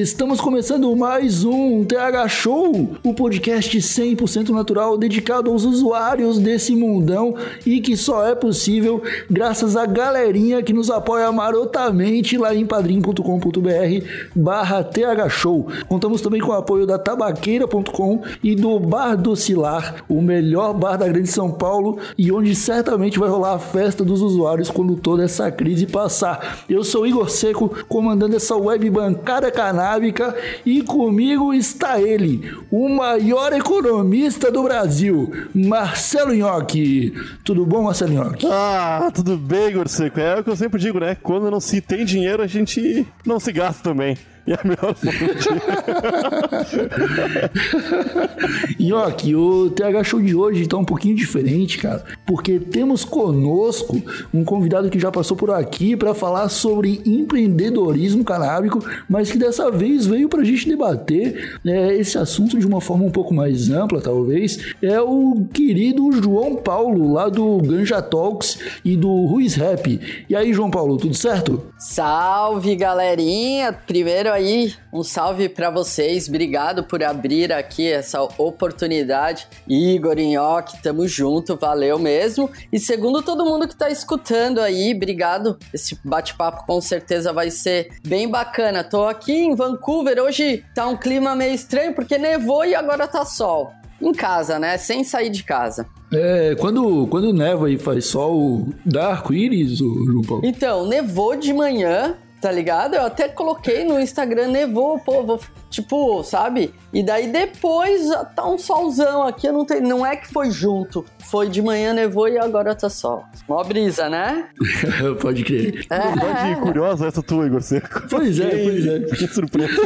Estamos começando mais um TH Show, o podcast 100% natural dedicado aos usuários desse mundão e que só é possível graças à galerinha que nos apoia marotamente lá em padrim.com.br barra TH Show. Contamos também com o apoio da tabaqueira.com e do Bar do Cilar, o melhor bar da Grande São Paulo e onde certamente vai rolar a festa dos usuários quando toda essa crise passar. Eu sou Igor Seco, comandando essa web bancada canábica e comigo está ele, o maior economista do Brasil, Marcelo Nhoque. Tudo bom, Marcelo Nhoque? Ah, tudo bem, Igor Seco. É o que eu sempre digo, né? Quando não se tem dinheiro, a gente não se gasta também. E a melhor forma Nhoque, o TH Show de hoje tá um pouquinho diferente, cara, porque temos conosco um convidado que já passou por aqui para falar sobre empreendedorismo canábico, mas que dessa vez veio pra gente debater né, esse assunto de uma forma um pouco mais ampla, talvez. É o querido João Paulo, lá do Ganja Talks e do Ruiz Rap. E aí, João Paulo, tudo certo? Salve, galerinha! Primeiro aí, um salve para vocês. Obrigado por abrir aqui essa oportunidade. Igor, Nhoque, tamo junto, valeu mesmo. E segundo todo mundo que tá escutando aí, obrigado. Esse bate-papo com certeza vai ser bem bacana. Tô aqui em Vancouver, hoje tá um clima meio estranho porque nevou e agora tá sol. Em casa, né? Sem sair de casa. É, quando, quando neva e faz sol, dá arco-íris, João Paulo? Então, nevou de manhã, tá ligado? Eu até coloquei no Instagram, nevou, pô, vou, tipo, sabe? E daí depois tá um solzão aqui, eu não tenho, não é que foi junto, foi de manhã nevou e agora tá sol. Mó brisa, né? Pode crer. Verdade curiosa essa tua, Igor Seco. Pois é, pois é. Que surpresa.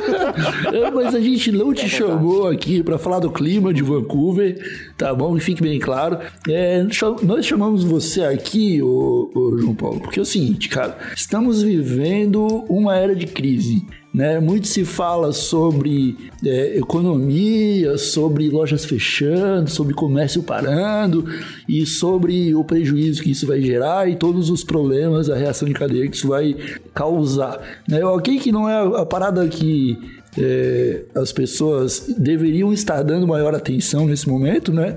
É, Mas a gente não te chamou aqui para falar do clima de Vancouver, tá bom? Que fique bem claro. É, nós chamamos você aqui, ô, ô, João Paulo, porque é o seguinte, cara, estamos vivendo uma era de crise. Né? Muito se fala sobre é, economia, sobre lojas fechando, sobre comércio parando e sobre o prejuízo que isso vai gerar e todos os problemas, a reação de cadeia que isso vai causar. Né? Ok que não é a parada que é, as pessoas deveriam estar dando maior atenção nesse momento, né?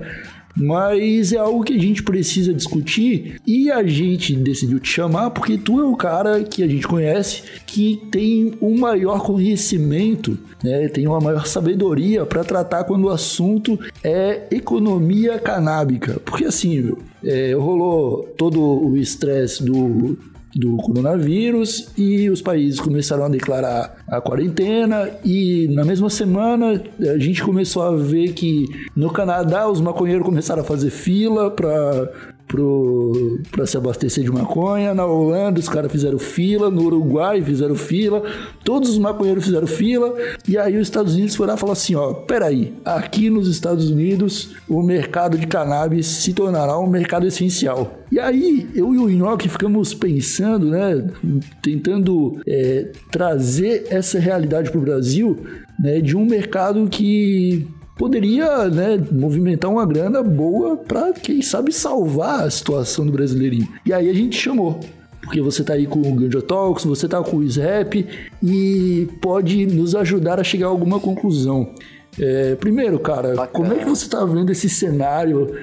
Mas é algo que a gente precisa discutir e a gente decidiu te chamar porque tu é o cara que a gente conhece que tem um maior conhecimento, né? Tem uma maior sabedoria para tratar quando o assunto é economia canábica. Porque assim, meu, é, rolou todo o estresse do do coronavírus e os países começaram a declarar a quarentena e na mesma semana a gente começou a ver que no Canadá os maconheiros começaram a fazer fila para para se abastecer de maconha, na Holanda os caras fizeram fila, no Uruguai fizeram fila, todos os maconheiros fizeram fila, e aí os Estados Unidos foram lá e falaram assim, ó, peraí, aqui nos Estados Unidos o mercado de cannabis se tornará um mercado essencial. E aí, eu e o Nhoque ficamos pensando, né, tentando é, trazer essa realidade para o Brasil, né, de um mercado que poderia, né, movimentar uma grana boa para quem sabe salvar a situação do brasileirinho. E aí a gente chamou. Porque você tá aí com o Ganja Talks, você tá com o Snap e pode nos ajudar a chegar a alguma conclusão. É, primeiro, cara, Bacana. como é que você tá vendo esse cenário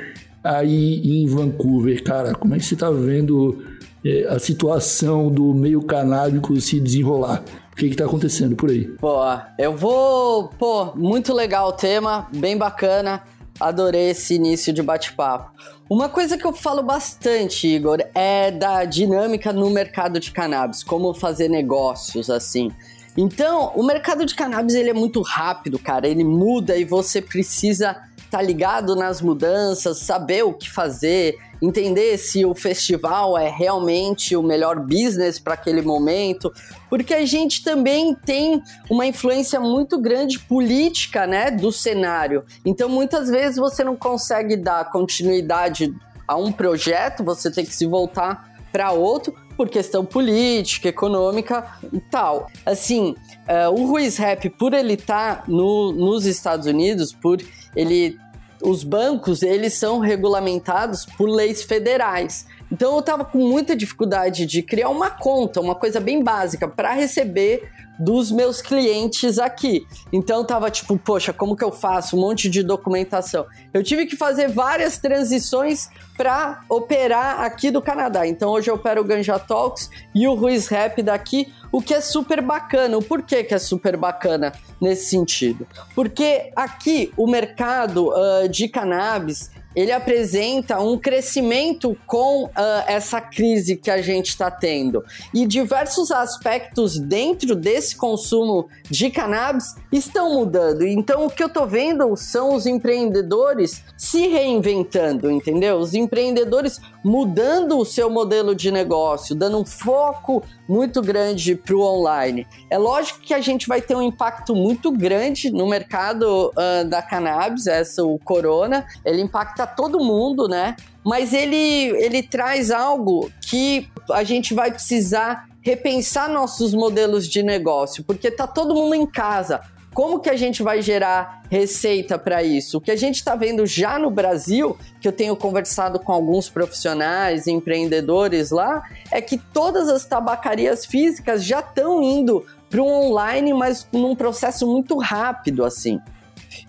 aí em Vancouver, cara? Como é que você tá vendo é, a situação do meio canábico se desenrolar? O que que tá acontecendo por aí? Pô, eu vou. Pô, muito legal o tema, bem bacana. Adorei esse início de bate-papo. Uma coisa que eu falo bastante, Igor, é da dinâmica no mercado de cannabis, como fazer negócios assim. Então, o mercado de cannabis ele é muito rápido, cara. Ele muda e você precisa estar tá ligado nas mudanças, saber o que fazer, entender se o festival é realmente o melhor business para aquele momento, porque a gente também tem uma influência muito grande política, né, do cenário. Então, muitas vezes você não consegue dar continuidade a um projeto, você tem que se voltar para outro por questão política, econômica e tal. Assim, uh, o Ruiz Rap, por ele estar tá no, nos Estados Unidos, por ele os bancos eles são regulamentados por leis federais. Então eu estava com muita dificuldade de criar uma conta, uma coisa bem básica para receber dos meus clientes aqui. Então tava tipo, poxa, como que eu faço? Um monte de documentação. Eu tive que fazer várias transições para operar aqui do Canadá. Então hoje eu opero o Ganja Talks e o Ruiz Rap daqui, o que é super bacana. O porquê que é super bacana nesse sentido? Porque aqui o mercado uh, de cannabis ele apresenta um crescimento com uh, essa crise que a gente está tendo. E diversos aspectos dentro desse consumo de cannabis estão mudando. Então, o que eu estou vendo são os empreendedores se reinventando, entendeu? Os empreendedores mudando o seu modelo de negócio, dando um foco muito grande para o online. É lógico que a gente vai ter um impacto muito grande no mercado uh, da cannabis, essa o corona, ele impacta todo mundo, né? Mas ele, ele traz algo que a gente vai precisar repensar nossos modelos de negócio, porque tá todo mundo em casa. Como que a gente vai gerar receita para isso? O que a gente está vendo já no Brasil, que eu tenho conversado com alguns profissionais, empreendedores lá, é que todas as tabacarias físicas já estão indo para o online, mas num processo muito rápido assim.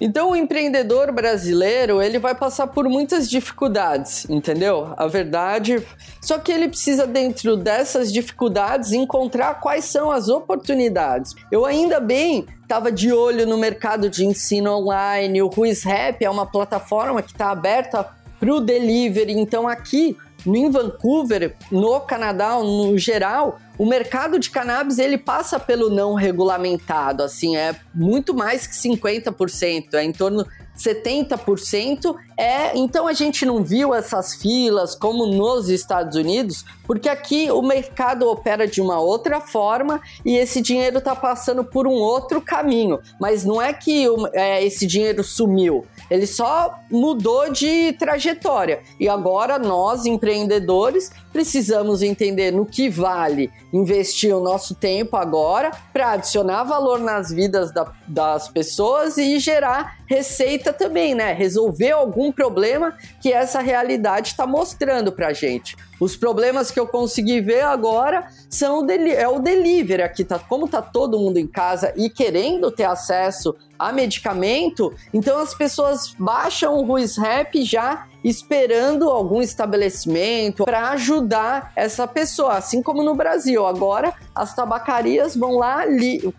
Então o empreendedor brasileiro, ele vai passar por muitas dificuldades, entendeu? A verdade, só que ele precisa dentro dessas dificuldades encontrar quais são as oportunidades. Eu ainda bem estava de olho no mercado de ensino online, o Ruiz Rap é uma plataforma que está aberta para o delivery, então aqui em Vancouver, no Canadá, no geral, o mercado de cannabis ele passa pelo não regulamentado, assim, é muito mais que 50%, é em torno 70% é, então a gente não viu essas filas como nos Estados Unidos, porque aqui o mercado opera de uma outra forma e esse dinheiro está passando por um outro caminho. Mas não é que é, esse dinheiro sumiu, ele só mudou de trajetória. E agora nós, empreendedores, precisamos entender no que vale investir o nosso tempo agora para adicionar valor nas vidas da, das pessoas e gerar receita também, né? Resolver algum problema que essa realidade está mostrando para gente. Os problemas que eu consegui ver agora são o é o delivery aqui, tá? Como tá todo mundo em casa e querendo ter acesso a medicamento, então as pessoas baixam o Ruiz Rap já esperando algum estabelecimento para ajudar essa pessoa, assim como no Brasil. Agora as tabacarias vão lá,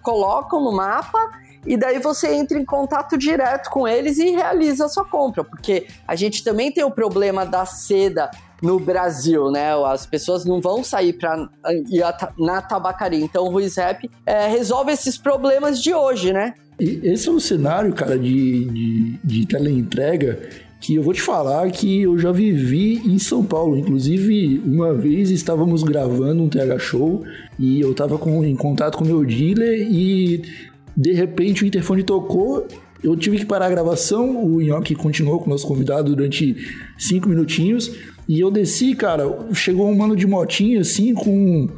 colocam no mapa e daí você entra em contato direto com eles e realiza a sua compra, porque a gente também tem o problema da seda no Brasil, né? As pessoas não vão sair para ir na tabacaria. Então o Ruiz Rap é, resolve esses problemas de hoje, né? Esse é um cenário, cara, de, de, de teleentrega que eu vou te falar que eu já vivi em São Paulo. Inclusive, uma vez estávamos gravando um TH Show e eu estava com, em contato com meu dealer e de repente o interfone tocou. Eu tive que parar a gravação, o Nhoque continuou com o nosso convidado durante cinco minutinhos. E eu desci, cara, chegou um mano de motinha assim com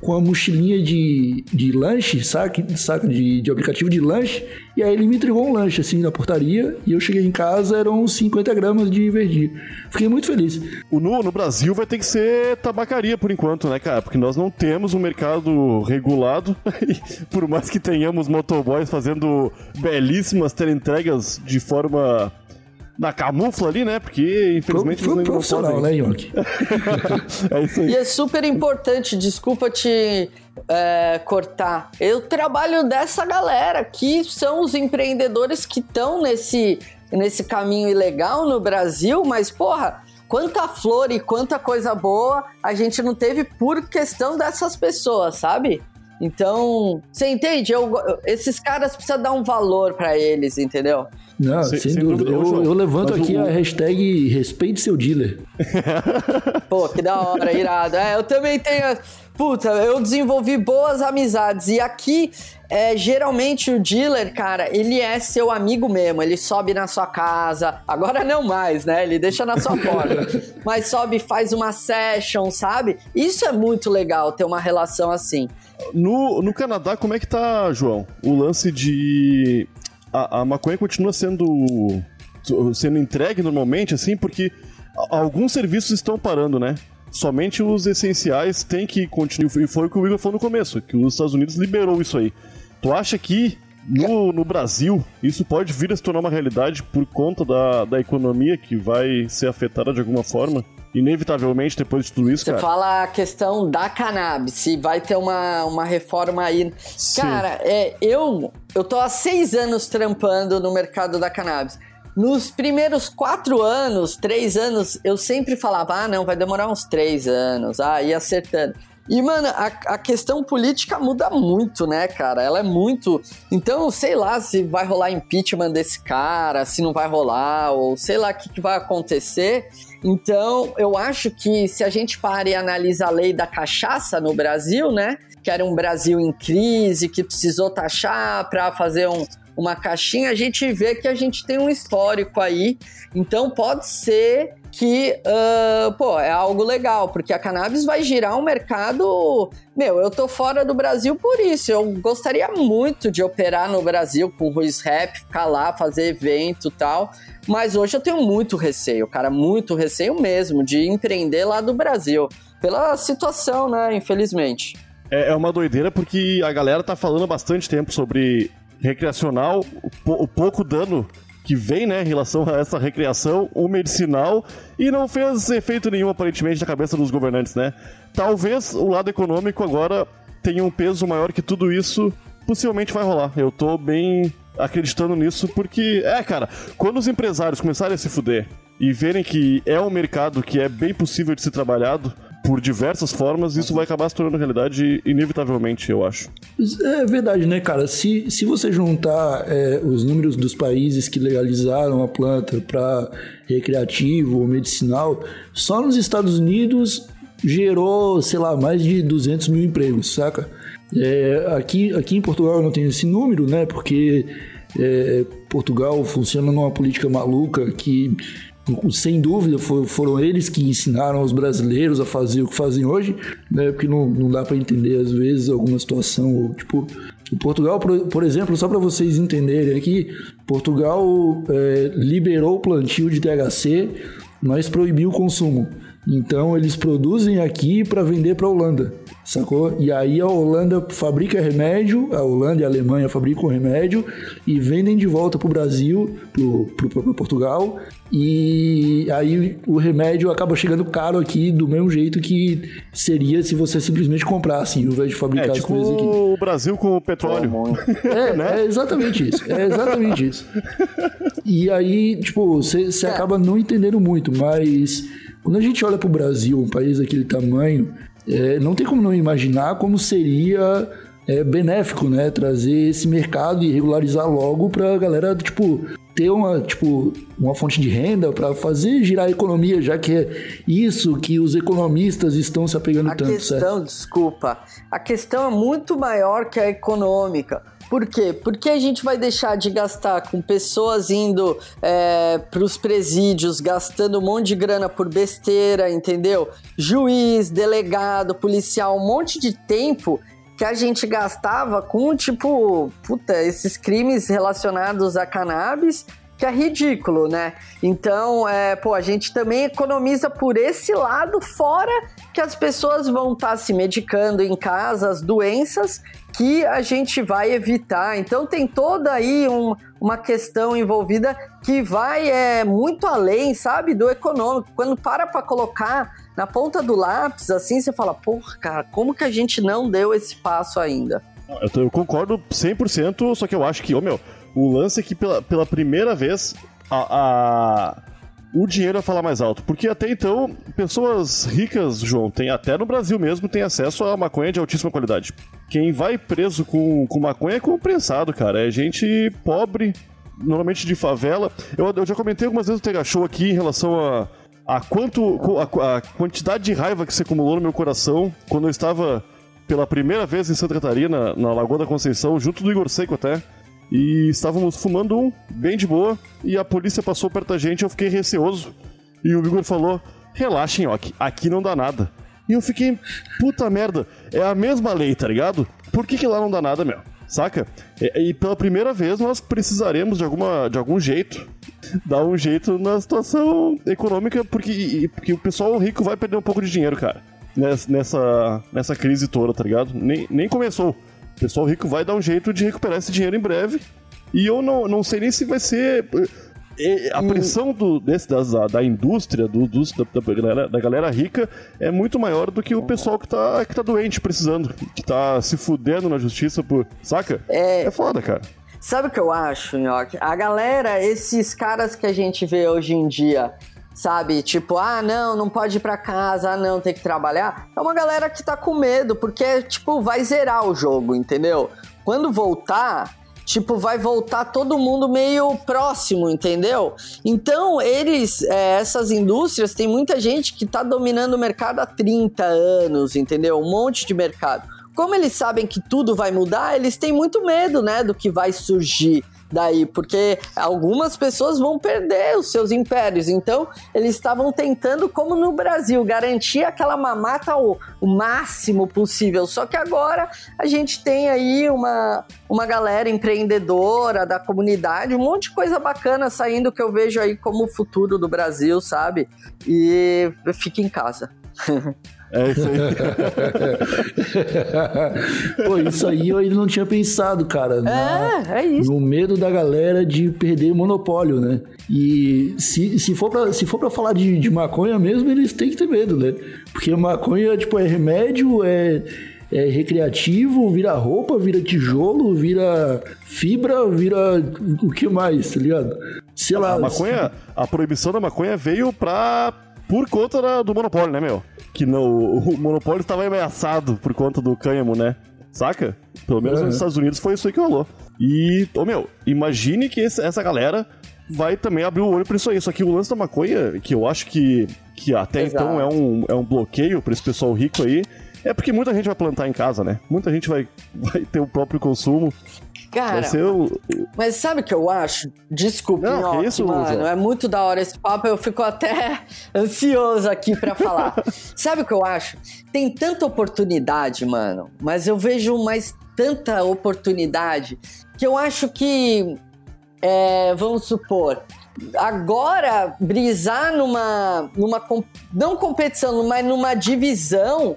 com a mochilinha de, de lanche, saca? saca de, de aplicativo de lanche. E aí ele me entregou um lanche assim na portaria. E eu cheguei em casa, eram 50 gramas de verdi. Fiquei muito feliz. O nu no Brasil vai ter que ser tabacaria por enquanto, né, cara? Porque nós não temos um mercado regulado. por mais que tenhamos motoboys fazendo belíssimas entregas de forma na camufla ali, né? Porque, infelizmente, foi, foi profissional, né, York? é isso aí. E é super importante, desculpa te é, cortar. Eu trabalho dessa galera que são os empreendedores que estão nesse, nesse caminho ilegal no Brasil, mas, porra, quanta flor e quanta coisa boa a gente não teve por questão dessas pessoas, sabe? Então, você entende? Eu, esses caras precisam dar um valor para eles, entendeu? Não, sem, sem, dúvida. dúvida. Eu, eu, levanto aqui o... a hashtag respeite seu dealer. Pô, que da hora, irado. É, eu também tenho. Puta, eu desenvolvi boas amizades. E aqui, é, geralmente o dealer, cara, ele é seu amigo mesmo. Ele sobe na sua casa. Agora não mais, né? Ele deixa na sua porta. Mas sobe, faz uma session, sabe? Isso é muito legal, ter uma relação assim. No, no Canadá, como é que tá, João? O lance de. A, a maconha continua sendo. sendo entregue normalmente, assim, porque alguns serviços estão parando, né? somente os essenciais têm que continuar. E foi o que o Igor falou no começo, que os Estados Unidos liberou isso aí. Tu acha que no, no Brasil isso pode vir a se tornar uma realidade por conta da, da economia que vai ser afetada de alguma forma? Inevitavelmente, depois de tudo isso, Você cara. fala a questão da cannabis, se vai ter uma, uma reforma aí. Sim. Cara, é, eu, eu tô há seis anos trampando no mercado da cannabis. Nos primeiros quatro anos, três anos, eu sempre falava: ah, não, vai demorar uns três anos, ah, ia acertando. E, mano, a, a, questão política muda muito, né, cara? Ela é muito. Então, sei lá se vai rolar impeachment desse cara, se não vai rolar, ou sei lá o que, que vai acontecer. Então, eu acho que se a gente para e analisa a lei da cachaça no Brasil, né? Que era um Brasil em crise, que precisou taxar para fazer um, uma caixinha, a gente vê que a gente tem um histórico aí. Então pode ser que, uh, pô, é algo legal, porque a cannabis vai girar um mercado. Meu, eu tô fora do Brasil por isso. Eu gostaria muito de operar no Brasil com o Ruiz Rap, ficar lá, fazer evento tal. Mas hoje eu tenho muito receio, cara, muito receio mesmo de empreender lá do Brasil. Pela situação, né, infelizmente. É, é uma doideira porque a galera tá falando há bastante tempo sobre recreacional, o pouco dano que vem, né, em relação a essa recreação, o medicinal, e não fez efeito nenhum, aparentemente, na cabeça dos governantes, né? Talvez o lado econômico agora tenha um peso maior que tudo isso, possivelmente vai rolar. Eu tô bem acreditando nisso, porque, é, cara, quando os empresários começarem a se fuder e verem que é um mercado que é bem possível de ser trabalhado, por diversas formas, isso vai acabar se tornando realidade inevitavelmente, eu acho. É verdade, né, cara? Se, se você juntar é, os números dos países que legalizaram a planta para recreativo ou medicinal, só nos Estados Unidos gerou, sei lá, mais de 200 mil empregos, saca? É, aqui, aqui em Portugal eu não tenho esse número, né? Porque é, Portugal funciona numa política maluca que sem dúvida foram eles que ensinaram os brasileiros a fazer o que fazem hoje, né? Porque não, não dá para entender às vezes alguma situação, tipo, o Portugal, por, por exemplo, só para vocês entenderem aqui, Portugal é, liberou o plantio de THC, mas proibiu o consumo. Então eles produzem aqui para vender para a Holanda, sacou? E aí a Holanda fabrica remédio, a Holanda e a Alemanha fabricam remédio e vendem de volta para o Brasil, para Portugal. E aí o remédio acaba chegando caro aqui do mesmo jeito que seria se você simplesmente comprasse, ao invés de fabricar é, tipo as coisas aqui. o Brasil com o petróleo. É, né? é exatamente isso. É exatamente isso. E aí, tipo, você é. acaba não entendendo muito, mas quando a gente olha para o Brasil, um país daquele tamanho, é, não tem como não imaginar como seria é, benéfico, né? Trazer esse mercado e regularizar logo para a galera, tipo, ter uma, tipo, uma fonte de renda para fazer girar a economia, já que é isso que os economistas estão se apegando a tanto. A questão, certo? desculpa, a questão é muito maior que a econômica. Por quê? Porque a gente vai deixar de gastar com pessoas indo é, para os presídios, gastando um monte de grana por besteira, entendeu? Juiz, delegado, policial, um monte de tempo que a gente gastava com, tipo, puta, esses crimes relacionados a cannabis que é ridículo, né? Então, é, pô, a gente também economiza por esse lado, fora que as pessoas vão estar tá se medicando em casa, as doenças que a gente vai evitar. Então, tem toda aí um, uma questão envolvida que vai é, muito além, sabe, do econômico. Quando para para colocar na ponta do lápis, assim, você fala, porra, cara, como que a gente não deu esse passo ainda? Eu, concordo 100%, só que eu acho que, ô oh, meu, o lance é que pela, pela primeira vez a, a, o dinheiro vai falar mais alto. Porque até então, pessoas ricas, João, tem até no Brasil mesmo, tem acesso a maconha de altíssima qualidade. Quem vai preso com, com maconha é compensado, cara. É gente pobre, normalmente de favela. Eu, eu já comentei algumas vezes o Tega Show aqui em relação a, a quanto a, a, quantidade de raiva que se acumulou no meu coração quando eu estava pela primeira vez em Santa Catarina, na Lagoa da Conceição, junto do Igor Seco até. E estávamos fumando um, bem de boa, e a polícia passou perto da gente, eu fiquei receoso. E o Igor falou: "Relaxem, ok, aqui não dá nada". E eu fiquei, puta merda, é a mesma lei, tá ligado? Por que, que lá não dá nada, meu? Saca? E, e, pela primeira vez nós precisaremos de, alguma, de algum jeito dar um jeito na situação econômica, porque, porque o pessoal rico vai perder um pouco de dinheiro, cara. Nessa, nessa crise toda, tá ligado? Nem, nem começou. O pessoal rico vai dar um jeito de recuperar esse dinheiro em breve. E eu não, não sei nem se vai ser a pressão do, desse, da, da indústria, do, dos, da, da, galera, da galera rica, é muito maior do que o pessoal que tá, que tá doente, precisando, que tá se fudendo na justiça por. Saca? É, é foda, cara. Sabe o que eu acho, Nhoque? A galera, esses caras que a gente vê hoje em dia, sabe? Tipo, ah, não, não pode ir pra casa, ah, não, tem que trabalhar. É uma galera que tá com medo, porque, tipo, vai zerar o jogo, entendeu? Quando voltar, tipo, vai voltar todo mundo meio próximo, entendeu? Então, eles, é, essas indústrias, tem muita gente que tá dominando o mercado há 30 anos, entendeu? Um monte de mercado. Como eles sabem que tudo vai mudar, eles têm muito medo, né, do que vai surgir daí, porque algumas pessoas vão perder os seus impérios. Então, eles estavam tentando, como no Brasil, garantir aquela mamata o, o máximo possível. Só que agora a gente tem aí uma, uma galera empreendedora da comunidade, um monte de coisa bacana saindo que eu vejo aí como o futuro do Brasil, sabe? E fique em casa. É isso aí. Pô, isso aí eu ainda não tinha pensado, cara. Na, é, é isso. No medo da galera de perder o monopólio, né? E se, se for pra, se for pra falar de, de maconha mesmo, eles têm que ter medo, né? Porque maconha, tipo, é remédio, é é recreativo, vira roupa, vira tijolo, vira fibra, vira o que mais, tá ligado? Sei lá. A maconha, a proibição da maconha veio pra por conta da, do monopólio, né, meu? Que não, o monopólio estava ameaçado por conta do cânhamo, né? Saca? Pelo menos uhum. nos Estados Unidos foi isso aí que rolou. E, ô meu, imagine que esse, essa galera vai também abrir o olho pra isso aí. Só que o lance da maconha, que eu acho que, que até Exato. então é um, é um bloqueio pra esse pessoal rico aí, é porque muita gente vai plantar em casa, né? Muita gente vai, vai ter o próprio consumo. Cara, o... mas sabe o que eu acho? Desculpa, não, isso, mano, é muito da hora esse papo, eu fico até ansioso aqui para falar. sabe o que eu acho? Tem tanta oportunidade, mano, mas eu vejo mais tanta oportunidade que eu acho que, é, vamos supor, agora brisar numa, numa não competição, mas numa divisão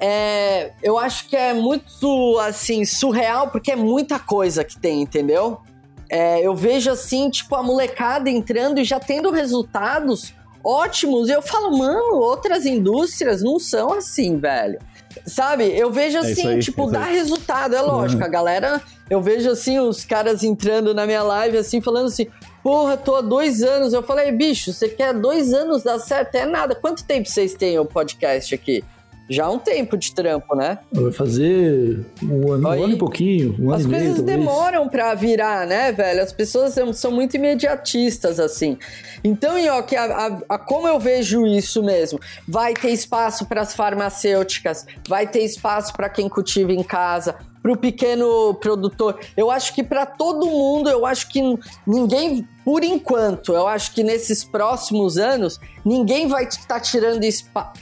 é, eu acho que é muito, assim, surreal, porque é muita coisa que tem, entendeu? É, eu vejo, assim, tipo, a molecada entrando e já tendo resultados ótimos. E eu falo, mano, outras indústrias não são assim, velho. Sabe? Eu vejo, é assim, é aí, tipo, é dá resultado. É lógico, uhum. a galera... Eu vejo, assim, os caras entrando na minha live, assim, falando assim... Porra, tô há dois anos. Eu falei, bicho, você quer dois anos dar certo? É nada. Quanto tempo vocês têm o podcast aqui? Já um tempo de trampo, né? Vai fazer um ano, um ano e pouquinho, um As ano coisas e meio, demoram para virar, né, velho? As pessoas são muito imediatistas, assim. Então, Ioki, a, a, a, como eu vejo isso mesmo? Vai ter espaço para as farmacêuticas, vai ter espaço para quem cultiva em casa, para o pequeno produtor. Eu acho que para todo mundo, eu acho que ninguém, por enquanto, eu acho que nesses próximos anos, ninguém vai estar tá tirando espaço.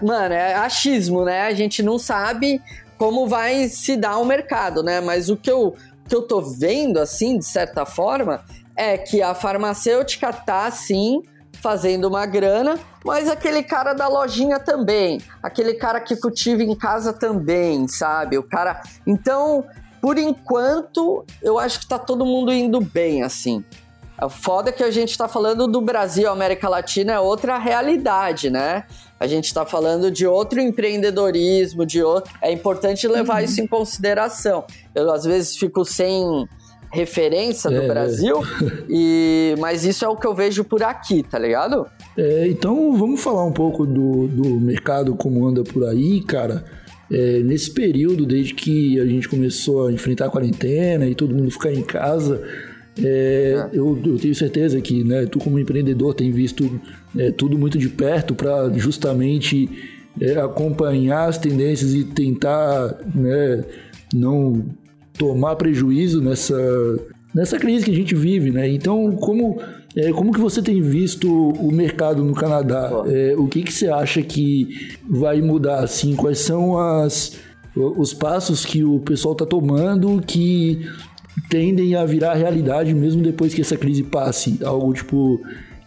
Mano, é achismo, né? A gente não sabe como vai se dar o mercado, né? Mas o que eu, que eu tô vendo, assim, de certa forma, é que a farmacêutica tá, sim, fazendo uma grana, mas aquele cara da lojinha também, aquele cara que cultiva em casa também, sabe? O cara. Então, por enquanto, eu acho que tá todo mundo indo bem, assim. O foda é que a gente tá falando do Brasil, América Latina é outra realidade, né? A gente tá falando de outro empreendedorismo, de outro. É importante levar uhum. isso em consideração. Eu às vezes fico sem referência do É. Brasil, e mas isso é o que eu vejo por aqui, tá ligado? É, então vamos falar um pouco do, do mercado como anda por aí, cara. É, nesse período, desde que a gente começou a enfrentar a quarentena e todo mundo ficar em casa, é, eu, eu tenho certeza que né, tu como empreendedor tem visto é, tudo muito de perto para justamente é, acompanhar as tendências e tentar né, não tomar prejuízo nessa, nessa crise que a gente vive, né? Então, como, é, como que você tem visto o mercado no Canadá? É, o que, que você acha que vai mudar, assim? Quais são as, os passos que o pessoal está tomando que tendem a virar realidade mesmo depois que essa crise passe? Algo, tipo,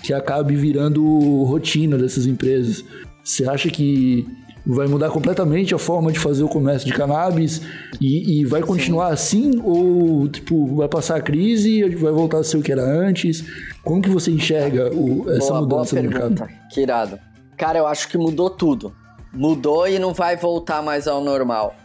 que acabe virando rotina dessas empresas. Você acha que vai mudar completamente a forma de fazer o comércio de cannabis e, e vai continuar assim ou tipo vai passar a crise e vai voltar a ser o que era antes? Como que você enxerga o- essa boa, boa mudança no mercado? Que irado. Cara, eu acho que mudou tudo. Mudou e não vai voltar mais ao normal.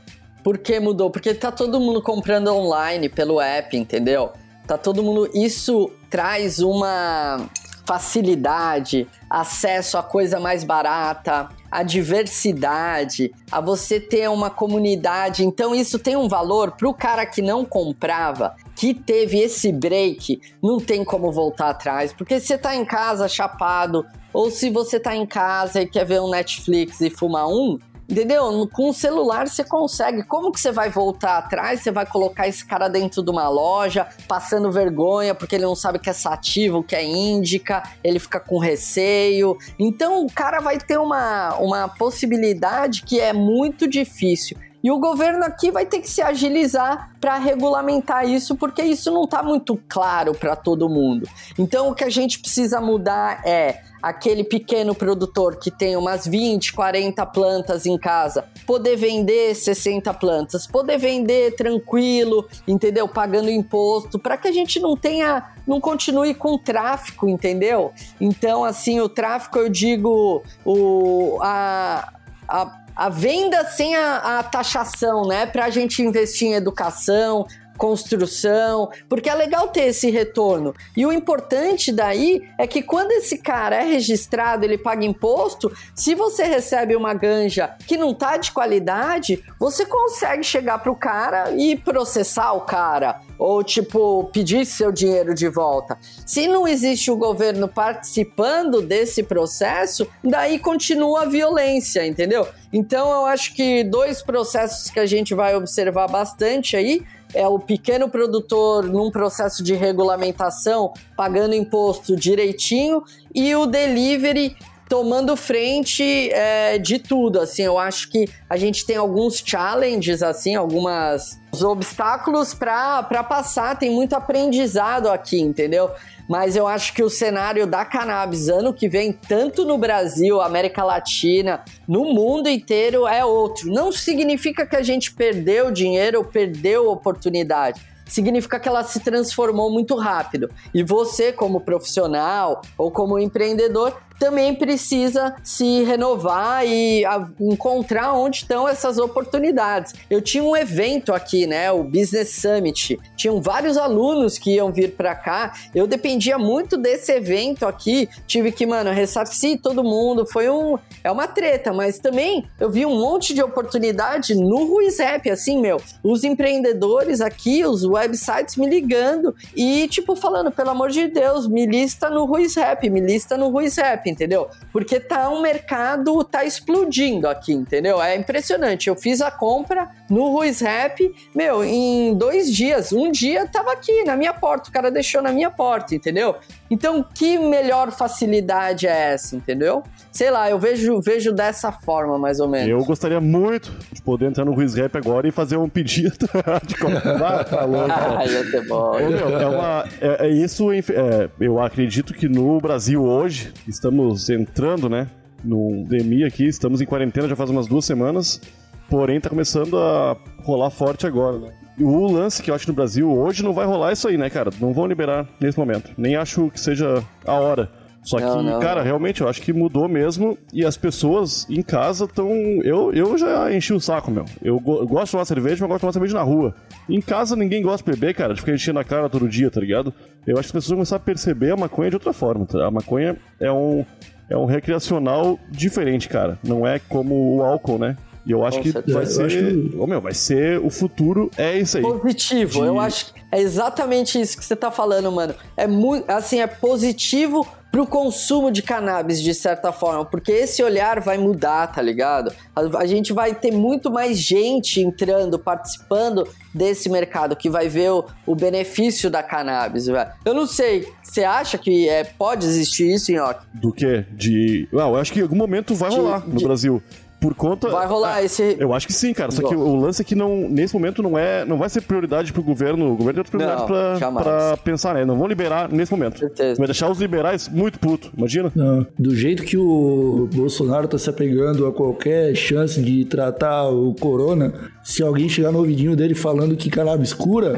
Por que mudou? Porque tá todo mundo comprando online pelo app, entendeu? Tá todo mundo. Isso traz uma facilidade, acesso a coisa mais barata, a diversidade, a você ter uma comunidade. Então isso tem um valor pro cara que não comprava, que teve esse break, não tem como voltar atrás, porque se você tá em casa chapado, ou se você tá em casa e quer ver um Netflix e fumar um, Entendeu? Com o celular você consegue. Como que você vai voltar atrás? Você vai colocar esse cara dentro de uma loja, passando vergonha porque ele não sabe que é sativa, o que é índica, ele fica com receio. Então o cara vai ter uma, uma possibilidade que é muito difícil. E o governo aqui vai ter que se agilizar para regulamentar isso, porque isso não está muito claro para todo mundo. Então o que a gente precisa mudar é aquele pequeno produtor que tem umas 20, 40 plantas em casa, poder vender 60 plantas, poder vender tranquilo, entendeu? Pagando imposto, para que a gente não tenha, não continue com tráfico, entendeu? Então, assim, o tráfico eu digo o a, a a venda sem a, a taxação, né? Para a gente investir em educação, construção, porque é legal ter esse retorno. E o importante daí é que quando esse cara é registrado, ele paga imposto, se você recebe uma ganja que não tá de qualidade, você consegue chegar pro cara e processar o cara. Ou, tipo, pedir seu dinheiro de volta. Se não existe o governo participando desse processo, daí continua a violência, entendeu? Então, eu acho que dois processos que a gente vai observar bastante aí é o pequeno produtor num processo de regulamentação, pagando imposto direitinho, e o delivery tomando frente é, de tudo, assim, eu acho que a gente tem alguns challenges, assim, algumas obstáculos para passar, tem muito aprendizado aqui, entendeu? Mas eu acho que o cenário da cannabis ano que vem, tanto no Brasil, América Latina, no mundo inteiro, é outro. Não significa que a gente perdeu dinheiro ou perdeu oportunidade significa que ela se transformou muito rápido. E você, como profissional ou como empreendedor, também precisa se renovar e encontrar onde estão essas oportunidades. Eu tinha um evento aqui, né, o Business Summit. Tinham vários alunos que iam vir para cá. Eu dependia muito desse evento aqui. Tive que, mano, ressarcir todo mundo. Foi um é uma treta, mas também eu vi um monte de oportunidade no Ruiz Rap, assim, meu. Os empreendedores aqui, os websites me ligando e tipo falando, pelo amor de Deus, me lista no Ruiz Rap, me lista no Ruiz Rap entendeu? Porque tá um mercado, tá explodindo aqui, entendeu? É impressionante. Eu fiz a compra no Ruiz Rap, meu, em dois dias, um dia tava aqui na minha porta, o cara deixou na minha porta, entendeu? Então, que melhor facilidade é essa, entendeu? Sei lá, eu vejo, vejo dessa forma, mais ou menos. Eu gostaria muito de poder entrar no Ruiz Rap agora e fazer um pedido de comprar. Tá louco. Ah, ia ser bom. Ô, meu, é uma, é, é isso, é, eu acredito que no Brasil hoje, estamos entrando, né, no DMI aqui, estamos em quarentena já faz umas duas semanas, porém tá começando a rolar forte agora, né. O lance que eu acho no Brasil hoje não vai rolar isso aí, né, cara? Não vão liberar nesse momento. Nem acho que seja a hora. Só que, Não, não, cara, não. realmente eu acho que mudou mesmo e as pessoas em casa estão. Eu, eu já enchi o saco, meu. Eu, go- eu gosto de tomar cerveja, mas eu gosto de tomar cerveja na rua. Em casa ninguém gosta de beber, cara, de ficar enchendo a cara todo dia, tá ligado? Eu acho que as pessoas vão começar a perceber a maconha de outra forma, tá? A maconha é um, é um recreacional diferente, cara. Não é como o álcool, né? E eu acho Com que certeza. vai ser. que- Ô, meu, vai ser. O futuro é isso aí. Positivo, De- eu acho que é exatamente isso que você tá falando, mano. É muito, assim, é positivo pro consumo de cannabis, de certa forma, porque esse olhar vai mudar, tá ligado? A, a gente vai ter muito mais gente entrando, participando desse mercado, que vai ver o, o benefício da cannabis, velho. Eu não sei, você acha que é, pode existir isso, Nhoque? Do que? De. Não, eu acho que em algum momento vai De- rolar no de- Brasil. Por conta. Vai rolar Ah, esse... Eu acho que sim, cara. Só que o lance é que não, nesse momento não é, não vai ser prioridade pro governo. O governo tem outra prioridade Não, pra, jamais. pra pensar, né? Não vão liberar nesse momento. Certeza. Vai deixar os liberais muito puto, imagina? Não, do jeito que o Bolsonaro tá se apegando a qualquer chance de tratar o corona, se alguém chegar no ouvidinho dele falando que cannabis cura,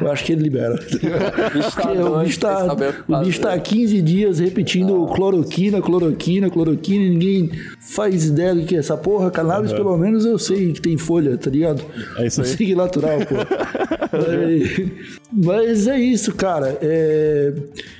eu acho que ele libera. bicho tá o doido, bicho tá, sem saber o que o bicho tá fazer. há 15 dias repetindo cloroquina, cloroquina, cloroquina, e ninguém faz ideia do que é essa porra. Cannabis, pelo menos, eu sei que tem folha, tá ligado? É isso Eu aí. sei que é natural, pô. Mas- Mas é isso, cara. É,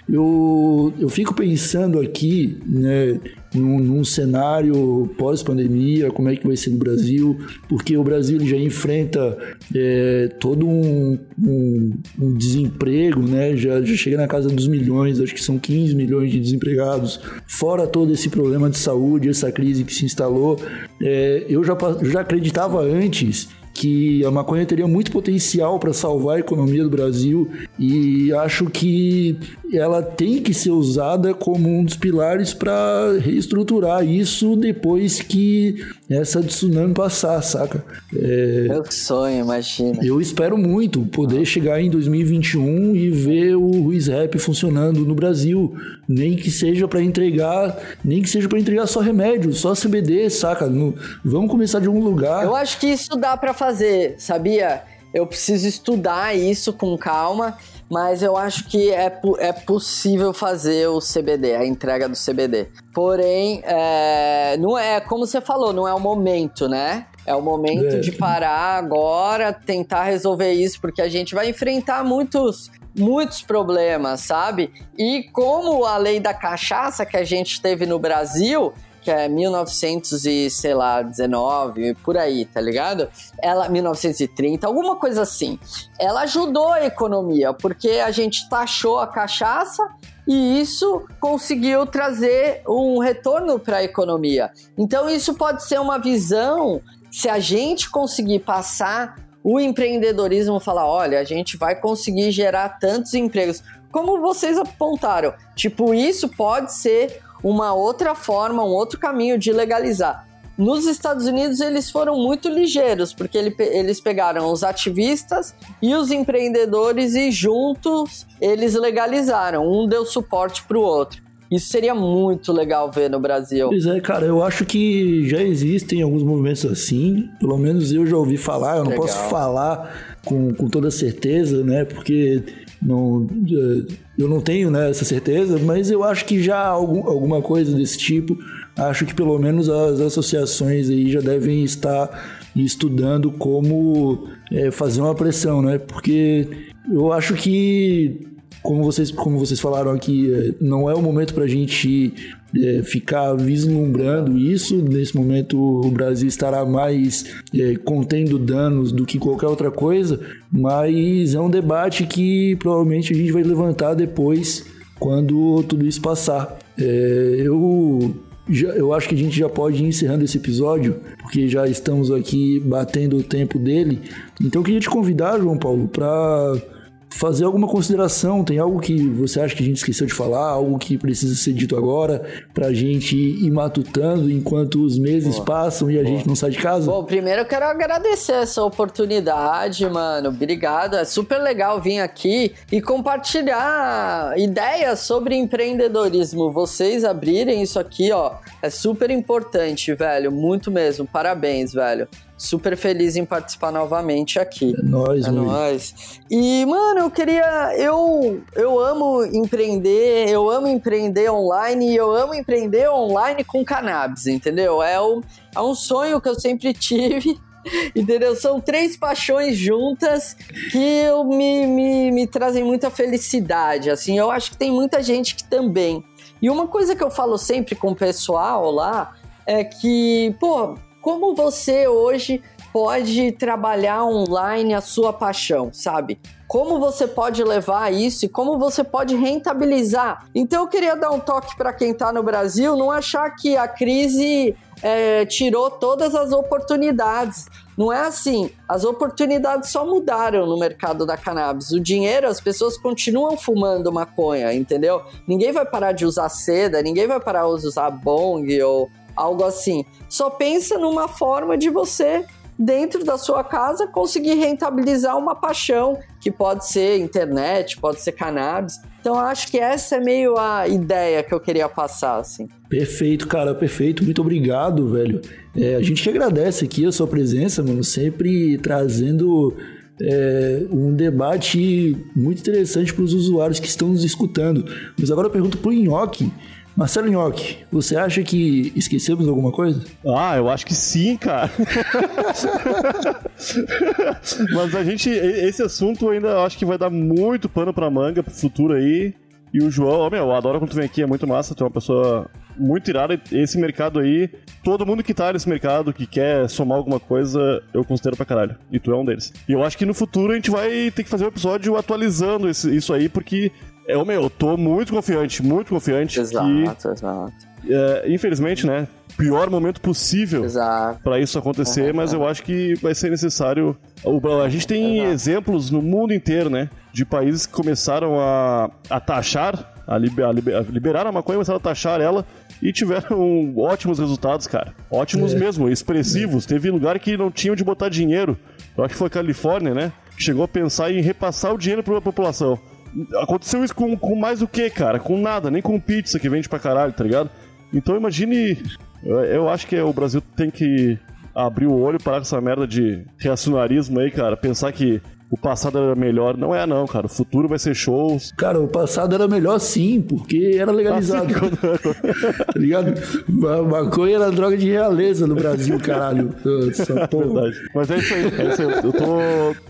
eu, eu fico pensando aqui, né, num, num cenário pós-pandemia, como é que vai ser no Brasil, porque o Brasil já enfrenta é, todo um, um- um desemprego, né? Já, já chega na casa dos milhões, acho que são 15 milhões de desempregados, fora todo esse problema de saúde, essa crise que se instalou. É, eu já, já acreditava antes que a maconha teria muito potencial para salvar a economia do Brasil e acho que ela tem que ser usada como um dos pilares para reestruturar isso depois que essa tsunami passar, saca? É, Meu sonho, imagina. eu espero muito poder chegar em 2021 e ver o Ruiz Rap funcionando no Brasil, nem que seja para entregar, nem que seja para entregar só remédio, só CBD, saca? No- vamos começar de algum lugar. Eu acho que isso dá pra fazer, sabia? Eu preciso estudar isso com calma, mas eu acho que é, é possível fazer o CBD, a entrega do CBD. Porém, é, não é como você falou, não é o momento, né? É o momento É. de parar agora, tentar resolver isso, porque a gente vai enfrentar muitos muitos problemas, sabe? E como a lei da cachaça que a gente teve no Brasil, que é 1900 e, sei lá, 19, por aí, tá ligado? Ela 1930, alguma coisa assim. Ela ajudou a economia, porque a gente taxou a cachaça e isso conseguiu trazer um retorno para a economia. Então isso pode ser uma visão se a gente conseguir passar o empreendedorismo falar, olha, a gente vai conseguir gerar tantos empregos. Como vocês apontaram, tipo, isso pode ser uma outra forma, um outro caminho de legalizar. Nos Estados Unidos, eles foram muito ligeiros, porque ele- eles pegaram os ativistas e os empreendedores e juntos eles legalizaram. Um deu suporte para o outro. Isso seria muito legal ver no Brasil. Pois é, cara, eu acho que já existem alguns movimentos assim, pelo menos eu já ouvi falar, eu não Legal. posso falar com, com toda certeza, né, porque não, eh, eu não tenho né, essa certeza, mas eu acho que já algum, alguma coisa desse tipo, acho que pelo menos as associações aí já devem estar estudando como eh, fazer uma pressão, né, porque eu acho que como vocês, como vocês falaram aqui, eh, não é o momento para a gente eh, ficar vislumbrando isso. Nesse momento, o Brasil estará mais eh, contendo danos do que qualquer outra coisa, mas é um debate que provavelmente a gente vai levantar depois, quando tudo isso passar. Eh, eu eu acho que a gente já pode ir encerrando esse episódio, porque já estamos aqui batendo o tempo dele. Então eu queria te convidar, João Paulo, para fazer alguma consideração. Tem algo que você acha que a gente esqueceu de falar, algo que precisa ser dito agora, pra gente ir matutando enquanto os meses passam e a gente não sai de casa? Bom, primeiro eu quero agradecer essa oportunidade, mano. Obrigado. É super legal vir aqui e compartilhar ideias sobre empreendedorismo. Vocês abrirem isso aqui, ó, é super importante, velho. Muito mesmo. Parabéns, velho. Super feliz em participar novamente aqui. É nóis, É nóis. E, mano, eu queria. Eu, eu amo empreender, eu amo empreender online e eu amo empreender online com cannabis, entendeu? É, o, é um sonho que eu sempre tive. Entendeu? São três paixões juntas que me, me, me trazem muita felicidade. Assim, eu acho que tem muita gente que também. E uma coisa que eu falo sempre com o pessoal lá é que, pô, como você hoje pode trabalhar online a sua paixão, sabe? Como você pode levar isso e como você pode rentabilizar. Então eu queria dar um toque para quem está no Brasil, não achar que a crise é, tirou todas as oportunidades. Não é assim. As oportunidades só mudaram no mercado da cannabis. O dinheiro, as pessoas continuam fumando maconha, entendeu? Ninguém vai parar de usar seda, ninguém vai parar de usar bong ou algo assim. Só pensa numa forma de você dentro da sua casa conseguir rentabilizar uma paixão, que pode ser internet, pode ser cannabis. Então acho que essa é meio a ideia que eu queria passar, assim. Perfeito, cara, perfeito. Muito obrigado, velho. É, a gente que agradece aqui a sua presença, mano, sempre trazendo é, um debate muito interessante para os usuários que estão nos escutando. Mas agora eu pergunto pro Nhoque. Marcelo Nhoque, você acha que esquecemos alguma coisa? Ah, eu acho que sim, cara. Mas a gente, esse assunto ainda acho que vai dar muito pano pra manga pro futuro aí. E o João, meu, eu adoro quando tu vem aqui, é muito massa, tu é uma pessoa muito irada. Esse mercado aí, todo mundo que tá nesse mercado, que quer somar alguma coisa, eu considero pra caralho. E tu é um deles. E eu acho que no futuro a gente vai ter que fazer um episódio atualizando isso aí, porque é, o meu, eu tô muito confiante, muito confiante. Exato, que, exato. É, infelizmente, né? Pior momento possível para isso acontecer, Uhum, mas eu acho que vai ser necessário. A gente tem Exato. exemplos no mundo inteiro, né? De países que começaram a, a taxar, a, liber, a liber, liberaram a maconha, começaram a taxar ela e tiveram ótimos resultados, cara. Ótimos É. mesmo, expressivos. Teve lugar que não tinham de botar dinheiro. Eu acho que foi Califórnia, né? Chegou a pensar em repassar o dinheiro para a população. Aconteceu isso com, com mais o que, cara? Com nada, nem com pizza que vende pra caralho, tá ligado? Então imagine. Eu, acho que o Brasil tem que abrir o olho, parar com essa merda de reacionarismo aí, cara. Pensar que o passado era melhor. Não é, não, cara. O futuro vai ser shows. Cara, o passado era melhor sim, porque era legalizado. Assim, quando- tá ligado? Ma- Maconha era droga de realeza no Brasil, caralho. Essa porra. Verdade. Mas é isso aí. É isso aí. Eu, tô,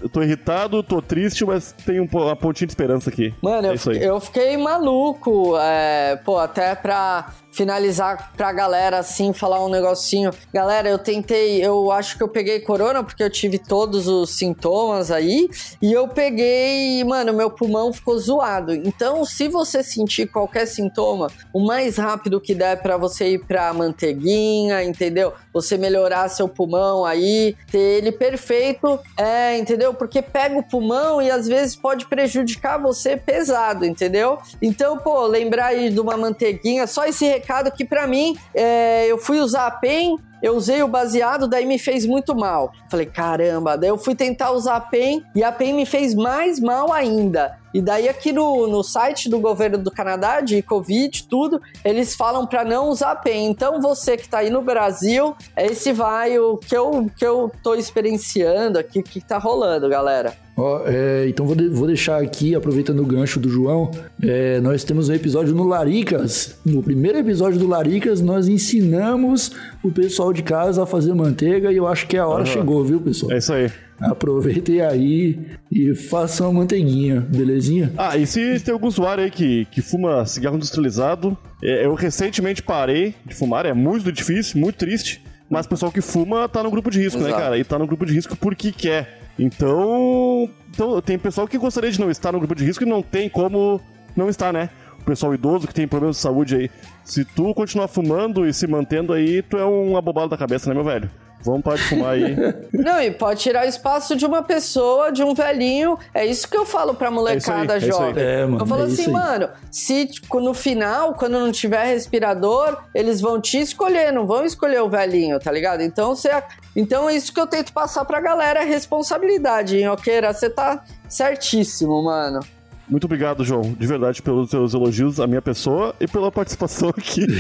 eu tô irritado, tô triste, mas tem um, uma pontinha de esperança aqui. Mano, é eu, isso aí. fiquei, eu fiquei maluco. é, pô, até pra finalizar pra galera assim, falar um negocinho. Galera, eu tentei, eu acho que eu peguei corona porque eu tive todos os sintomas aí. E eu peguei, mano, meu pulmão ficou zoado. Então, se você sentir qualquer sintoma, o mais rápido que der pra você ir pra manteiguinha, entendeu? Você melhorar seu pulmão aí, ter ele perfeito, é, entendeu? Porque pega o pulmão e às vezes pode prejudicar você pesado, entendeu? Então, pô, lembrar aí de uma manteiguinha, só esse recado que pra mim, é, eu fui usar a PEN, eu usei o baseado, daí me fez muito mal. Falei, caramba, daí eu fui tentar usar a PEN e a PEN me fez mais mal ainda. E daí aqui no, no site do governo do Canadá, de Covid, tudo, eles falam para não usar PEN. Então você que tá aí no Brasil, esse vai o que eu, que eu tô experienciando aqui, o que tá rolando, galera. Ó, é, então vou, de- vou deixar aqui, aproveitando o gancho do João, é, nós temos um episódio no Laricas. No primeiro episódio do Laricas, nós ensinamos o pessoal de casa a fazer manteiga e eu acho que a hora chegou, viu, pessoal? É isso aí. Aproveitem aí e façam a manteiguinha, belezinha? Ah, e se tem algum usuário aí que, que fuma cigarro industrializado, é, eu recentemente parei de fumar, é muito difícil, muito triste. Mas o pessoal que fuma tá no grupo de risco, né, Exato. cara? E tá no grupo de risco porque quer. Então, então, tem pessoal que gostaria de não estar no grupo de risco e não tem como não estar, né? O pessoal idoso que tem problemas de saúde aí. Se tu continuar fumando e se mantendo aí, tu é um abobado da cabeça, né, meu velho? Vamos parar de fumar aí. Não, e pode tirar o espaço de uma pessoa, de um velhinho. É isso que eu falo pra molecada É isso aí, é aí. jovem. É, mano, eu falo é assim, mano, se tipo, no final, quando não tiver respirador, eles vão te escolher, não vão escolher o velhinho, tá ligado? Então, você, então é isso que eu tento passar pra galera, é responsabilidade, hein, Oqueira? Você tá certíssimo, mano. Muito obrigado, João, de verdade, pelos seus elogios à minha pessoa e pela participação aqui.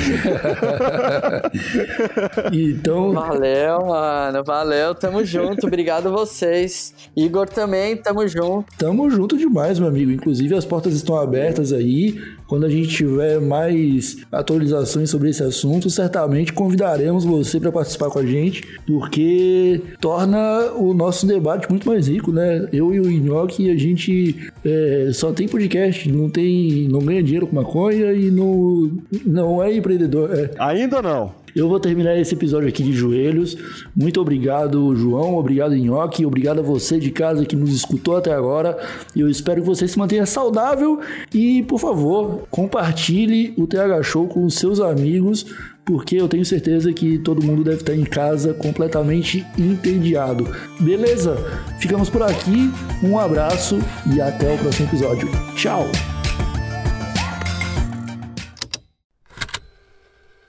então. Valeu, mano. Valeu, tamo junto. Obrigado a vocês. Igor também, tamo junto. Tamo junto demais, meu amigo. Inclusive, as portas estão abertas aí. Quando a gente tiver mais atualizações sobre esse assunto, certamente convidaremos você para participar com a gente, porque torna o nosso debate muito mais rico, né? Eu e o Inhoque, a gente é, só tem podcast, não tem, não ganha dinheiro com maconha e não, não é empreendedor. É. Ainda não. Eu vou terminar esse episódio aqui de joelhos. Muito obrigado, João. Obrigado, Nhoque. Obrigado a você de casa que nos escutou até agora. Eu espero que você se mantenha saudável e, por favor, compartilhe o TH Show com os seus amigos, porque eu tenho certeza que todo mundo deve estar em casa completamente entediado. Beleza? Ficamos por aqui. Um abraço e até o próximo episódio. Tchau!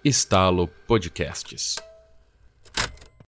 Estalo Podcasts.